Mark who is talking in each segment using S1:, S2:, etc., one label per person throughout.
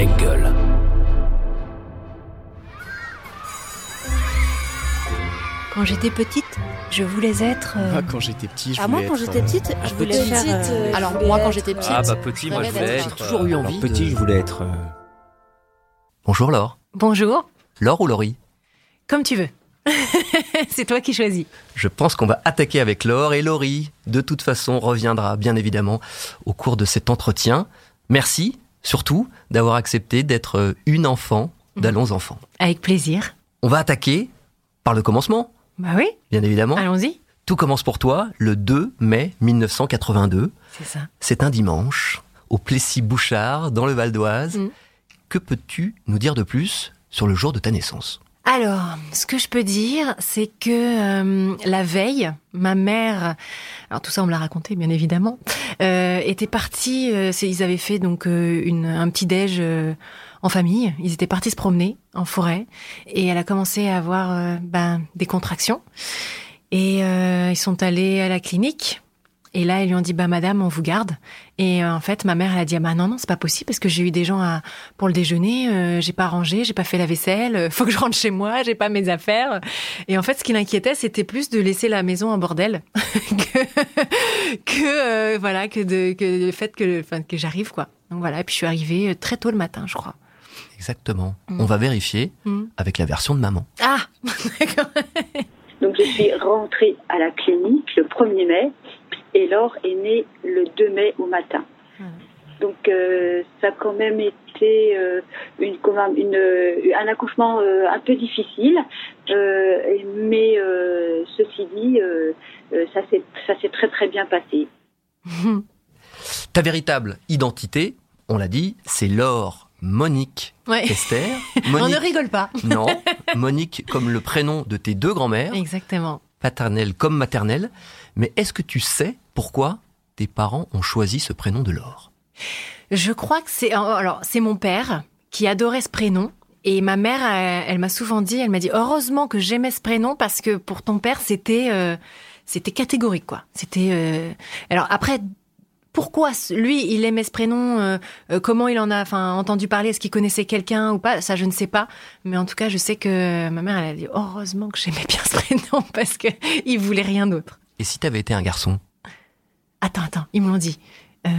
S1: Engel.
S2: Quand j'étais petite, je voulais être. euh,
S3: Moi, quand j'étais petit, je
S4: Ah,
S3: voulais
S4: moi, quand
S3: être,
S4: j'étais
S3: euh,
S4: petite, je voulais
S3: petit.
S4: faire. euh,
S2: Alors,
S4: je voulais
S2: moi, quand j'étais petite,
S3: Ah bah petit, moi je voulais être.
S1: J'ai toujours eu
S3: alors,
S1: envie
S3: Petit,
S1: de-
S3: je voulais être. euh,
S1: Bonjour Laure.
S2: Bonjour,
S1: Laure ou Laurie?
S2: Comme tu veux. C'est toi qui choisis.
S1: Je pense qu'on va attaquer avec Laure et Laurie, de toute façon, reviendra bien évidemment au cours de cet entretien. Merci, surtout, d'avoir accepté d'être euh, une enfant d'Allons Enfants.
S2: Avec plaisir.
S1: On va attaquer par le commencement,
S2: Bah oui,
S1: bien évidemment.
S2: allons-y.
S1: Tout commence pour toi le 2 mai 1982.
S2: C'est ça.
S1: C'est un dimanche, au Plessis-Bouchard, dans le Val d'Oise.
S2: Mm.
S1: Que peux-tu nous dire de plus sur le jour de ta naissance?
S2: Alors, ce que je peux dire, c'est que euh, la veille, ma mère, alors tout ça on me l'a raconté bien évidemment, euh, était partie. euh, ils avaient fait donc euh, une, un petit déj euh, en famille. Ils étaient partis se promener en forêt et elle a commencé à avoir euh, ben, des contractions. Et ils sont allés à la clinique. Et là, ils lui ont dit, bah madame, on vous garde. Et euh, en fait, ma mère, elle a dit, ah, bah non, non, c'est pas possible parce que j'ai eu des gens à, pour le déjeuner, euh, j'ai pas rangé, j'ai pas fait la vaisselle, euh, faut que je rentre chez moi, j'ai pas mes affaires. Et en fait, ce qui l'inquiétait, c'était plus de laisser la maison en bordel que, que euh, voilà, que de que le fait que, enfin, que j'arrive quoi. Donc voilà, et puis je suis arrivée très tôt le matin, je crois.
S1: Exactement.
S2: Mm.
S1: On va vérifier
S2: Mm.
S1: avec la version de maman.
S2: Ah, d'accord.
S5: Donc je suis rentrée à la clinique le 1er mai et Laure est née le 2 mai au matin.
S2: Voilà.
S5: Donc euh, ça a quand même été euh, une, comment- une, euh, un accouchement euh, un peu difficile, euh, mais euh, ceci dit, ça s'est très très bien passé.
S1: Ta véritable identité, on l'a dit, c'est Laure Monique
S2: Ouais.
S1: Esther.
S2: On ne
S1: Monique,
S2: rigole pas.
S1: non, Monique comme le prénom de tes deux grands-mères,
S2: Exactement.
S1: Paternelle comme maternelle. Mais est-ce que tu sais pourquoi tes parents ont choisi ce prénom de Laure?
S2: Je crois que c'est alors c'est mon père qui adorait ce prénom et ma mère elle, elle m'a souvent dit elle m'a dit heureusement que j'aimais ce prénom parce que pour ton père c'était euh, c'était catégorique quoi. C'était euh, alors après pourquoi lui il aimait ce prénom euh, euh, comment il en a enfin entendu parler est-ce qu'il connaissait quelqu'un ou pas ça je ne sais pas. Mais en tout cas je sais que ma mère elle a dit heureusement que j'aimais bien ce prénom parce que il voulait rien d'autre.
S1: Et si t'avais été un garçon?
S2: Attends attends ils me l'ont dit. Euh,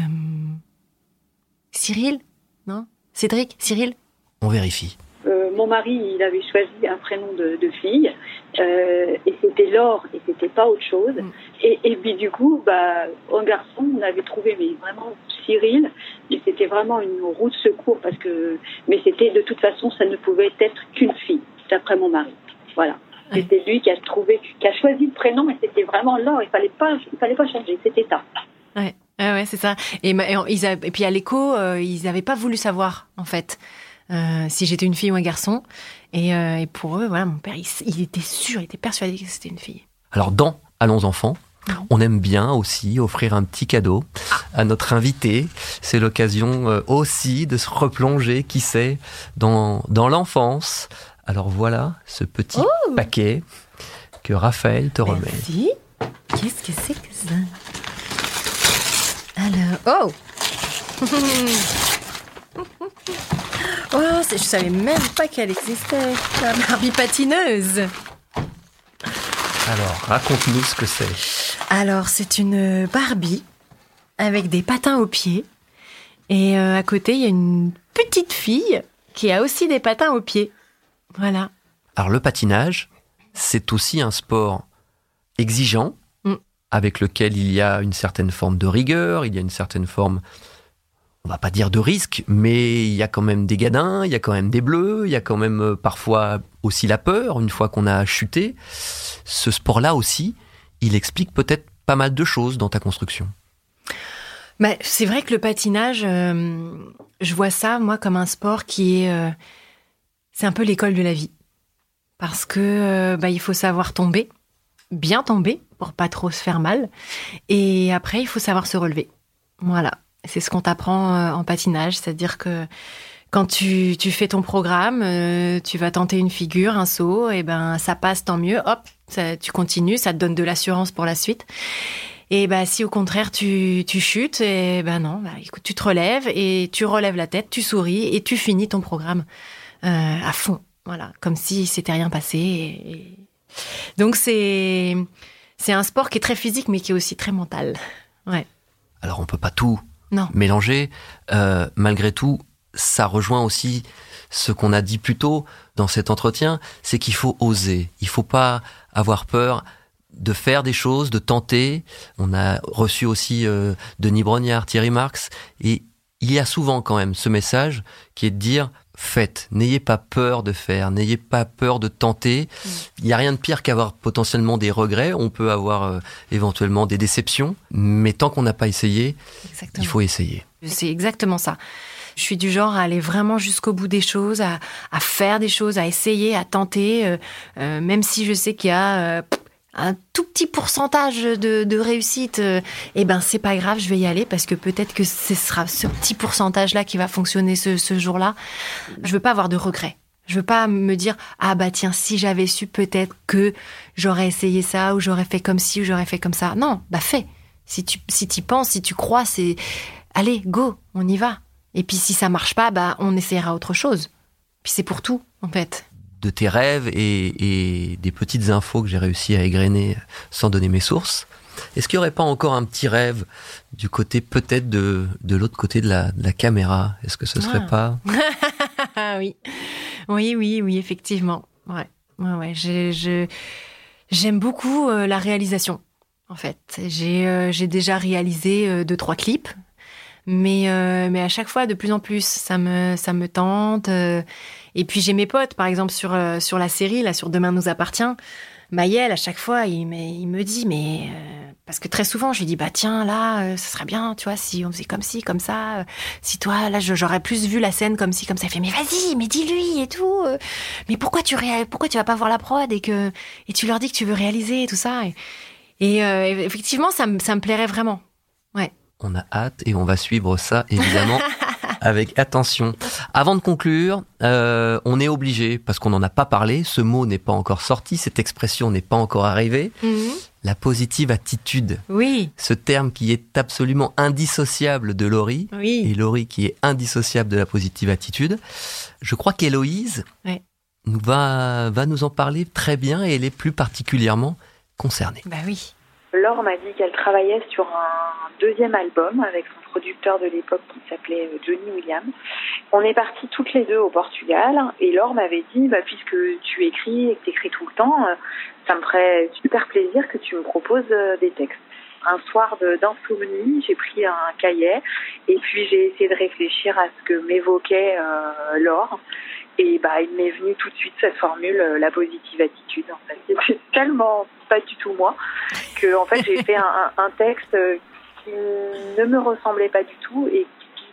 S2: Cyril? Non? Cédric? Cyril?
S1: On vérifie.
S5: Euh, mon mari, il avait choisi un prénom de, de fille, euh, et c'était Laure, et c'était pas autre chose.
S2: Mm.
S5: Et, et puis du coup, bah, un garçon, on avait trouvé mais vraiment Cyril, et c'était vraiment une roue de secours parce que, mais c'était de toute façon, ça ne pouvait être qu'une fille, d'après mon mari. Voilà.
S2: Ouais.
S5: C'était lui qui a trouvé, qui a choisi le prénom, et c'était vraiment Laure. Il fallait pas, il fallait pas changer. C'était ça.
S2: Ouais, ouais, ouais, c'est ça. Et puis à l'écho, euh, ils n'avaient pas voulu savoir, en fait, euh, si j'étais une fille ou un garçon. Et, euh, et pour eux, voilà, mon père, il, était sûr, il était persuadé que c'était une fille.
S1: Alors dans Allons enfants, on aime bien aussi offrir un petit cadeau à notre invité. C'est l'occasion euh, aussi de se replonger, qui sait, dans, dans l'enfance. Alors voilà ce petit
S2: Oh
S1: paquet que Raphaël te remet.
S2: Merci. Qu'est-ce que c'est que ça? Alors, oh Oh, je savais même pas qu'elle existait, la Barbie patineuse.
S1: Alors raconte-nous ce que c'est.
S2: Alors, c'est une Barbie avec des patins aux pieds. Et euh, à côté, il y a une petite fille qui a aussi des patins aux pieds. Voilà.
S1: Alors le patinage, c'est aussi un sport exigeant,
S2: Mm.
S1: avec lequel il y a une certaine forme de rigueur, il y a une certaine forme, on va pas dire de risque, mais il y a quand même des gadins, il y a quand même des bleus, il y a quand même euh, parfois aussi la peur une fois qu'on a chuté. Ce sport-là aussi, il explique peut-être pas mal de choses dans ta construction.
S2: Bah, c'est vrai que le patinage, euh, je vois ça, moi, comme un sport qui est... euh, c'est un peu l'école de la vie. Parce que bah, il faut savoir tomber, bien tomber, pour pas trop se faire mal. Et après, il faut savoir se relever. Voilà. C'est ce qu'on t'apprend euh, en patinage. C'est-à-dire que quand tu, fais ton programme, euh, tu vas tenter une figure, un saut, et ben ça passe, tant mieux. Hop, tu continues, ça te donne de l'assurance pour la suite. Et bah si au contraire tu, chutes, et ben non, bah, écoute, tu te relèves et tu relèves la tête, tu souris et tu finis ton programme euh, à fond. Voilà, comme si c'était rien passé. Donc c'est c'est un sport qui est très physique mais qui est aussi très mental. Ouais.
S1: Alors on peut pas tout
S2: Non.
S1: mélanger. Euh, malgré tout, ça rejoint aussi ce qu'on a dit plus tôt dans cet entretien, c'est qu'il faut oser. Il faut pas avoir peur de faire des choses, de tenter. On a reçu aussi euh, Denis Brognard, Thierry Marx, et il y a souvent quand même ce message qui est de dire faites, n'ayez pas peur de faire, n'ayez pas peur de tenter. Il n'y a rien de pire qu'avoir potentiellement des regrets. On peut avoir euh, éventuellement des déceptions, mais tant qu'on n'a pas essayé,
S2: Exactement.
S1: il faut essayer.
S2: C'est exactement ça. Je suis du genre à aller vraiment jusqu'au bout des choses, à, à faire des choses, à essayer, à tenter, euh, euh, même si je sais qu'il y a un tout petit pourcentage de, de réussite. euh, eh ben c'est pas grave, je vais y aller parce que peut-être que ce sera ce petit pourcentage-là qui va fonctionner ce, ce jour-là. Je veux pas avoir de regrets. Je veux pas me dire ah bah tiens si j'avais su peut-être que j'aurais essayé ça ou j'aurais fait comme ci ou j'aurais fait comme ça. Non, bah fais. Si tu si y penses, si tu crois, c'est allez go, on y va. Et puis si ça marche pas, bah on essaiera autre chose. Puis c'est pour tout en fait.
S1: De tes rêves et, et des petites infos que j'ai réussi à égrener sans donner mes sources. Est-ce qu'il n'y aurait pas encore un petit rêve du côté peut-être de, de l'autre côté de la, de la caméra? Est-ce que ce serait
S2: Ah.
S1: pas?
S2: Ah oui, oui, oui, oui, effectivement. Ouais, ouais, ouais. Je, je- j'aime beaucoup euh, la réalisation. En fait, j'ai, euh, j'ai déjà réalisé euh, deux, trois clips, mais, euh, mais à chaque fois de plus en plus, ça me, ça me tente. euh. et puis j'ai mes potes, par exemple sur euh, sur la série, là, sur Demain nous appartient. Maël, à chaque fois, il me, il me dit, mais euh, parce que très souvent, je lui dis, bah tiens, là, euh, ça serait bien, tu vois, si on faisait comme ci, comme ça. euh, si toi, là, j'aurais plus vu la scène comme ci, comme ça. Il fait, mais vas-y, mais dis-lui et tout. euh, mais pourquoi tu pourquoi tu vas pas voir la prod et que et tu leur dis que tu veux réaliser et tout ça. Et, et, effectivement, ça me ça me plairait vraiment.
S1: On a hâte et on va suivre ça évidemment avec attention. Avant de conclure, euh, on est obligé, parce qu'on n'en a pas parlé, ce mot n'est pas encore sorti, cette expression n'est pas encore arrivée, la positive attitude.
S2: Oui,
S1: Ce terme qui est absolument indissociable de Laurie, et
S2: oui.
S1: Laurie qui est indissociable de la positive attitude. Je crois qu'Héloïse
S2: Ouais.
S1: va, va nous en parler très bien et elle est plus particulièrement concernée.
S2: Bah oui.
S3: Laure m'a dit qu'elle travaillait sur un deuxième album avec son producteur de l'époque qui s'appelait euh, Johnny Williams. On est partis toutes les deux au Portugal et Laure m'avait dit, bah, puisque tu écris et que tu écris tout le temps, euh, ça me ferait super plaisir que tu me proposes euh, des textes. Un soir d'insomnie, j'ai pris un cahier et puis j'ai essayé de réfléchir à ce que m'évoquait Laure. Et bah, il m'est venu tout de suite cette formule, euh, la positive attitude. En fait, c'est tellement pas du tout moi que en fait j'ai fait un, texte euh, qui ne me ressemblait pas du tout et qui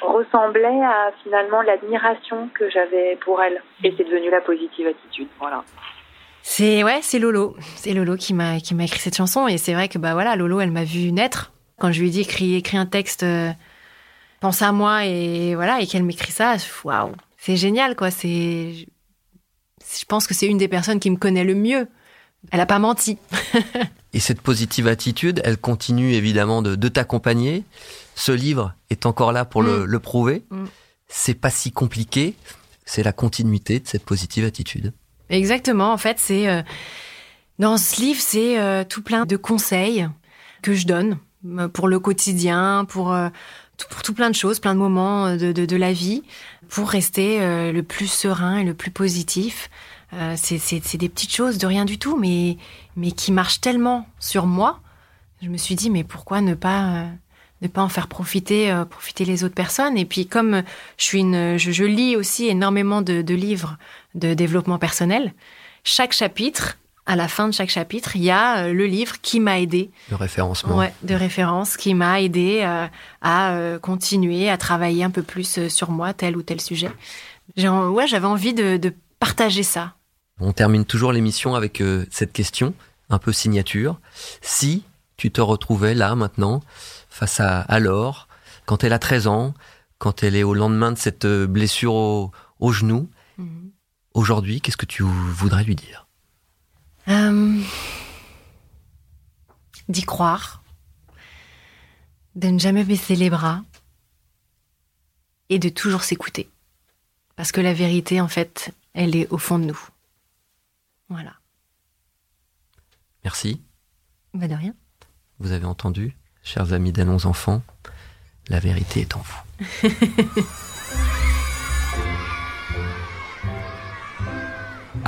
S3: ressemblait à finalement l'admiration que j'avais pour elle. Et c'est devenu la positive attitude. Voilà.
S2: C'est ouais, c'est Lolo. C'est Lolo qui m'a qui m'a écrit cette chanson et c'est vrai que bah voilà, Lolo, elle m'a vu naître quand je lui ai dit écris écris un texte euh, pense à moi et voilà et qu'elle m'écrit ça. Waouh, c'est génial quoi, c'est je pense que c'est une des personnes qui me connaît le mieux. Elle a pas menti.
S1: Et cette positive attitude, elle continue évidemment de, de t'accompagner. Ce livre est encore là pour le,
S2: Mm.
S1: le prouver.
S2: Mm.
S1: C'est pas si compliqué. C'est la continuité de cette positive attitude.
S2: Exactement, en fait, c'est euh, dans ce livre, c'est euh, tout plein de conseils que je donne euh, pour le quotidien, pour euh, pour tout plein de choses, plein de moments euh, de, de, la vie, pour rester euh, le plus serein et le plus positif. Euh, c'est des petites choses de rien du tout, mais mais qui marchent tellement sur moi. Je me suis dit, mais pourquoi ne pas ne pas en faire profiter profiter les autres personnes? Et puis comme je suis une, je, lis aussi énormément de livres de développement personnel. Chaque chapitre, à la fin de chaque chapitre, il y a euh, le livre qui m'a aidé,
S1: Le référencement.
S2: ouais, de référence, qui m'a aidé euh, à euh, continuer à travailler un peu plus sur moi, tel ou tel sujet. Ouais, j'avais envie de, de partager ça.
S1: On termine toujours l'émission avec euh, cette question, un peu signature. Si tu te retrouvais là maintenant, face à, Laure, quand elle a 13 ans, quand elle est au lendemain de cette blessure au, au genou,
S2: Mhm.
S1: aujourd'hui, qu'est-ce que tu voudrais lui dire?
S2: Euh, d'y croire, de ne jamais baisser les bras et de toujours s'écouter. Parce que la vérité, en fait, elle est au fond de nous. Voilà.
S1: Merci.
S2: Bah de rien.
S1: Vous avez entendu, chers amis d'Allons Enfants, la vérité est en vous.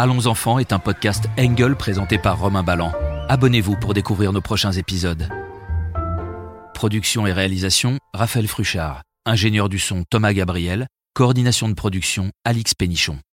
S4: Allons Enfants est un podcast Engel présenté par Romain Ballan. Abonnez-vous pour découvrir nos prochains épisodes. Production et réalisation, Raphaël Fruchard. Ingénieur du son, Thomas Gabriel. Coordination de production, Alix Pénichon.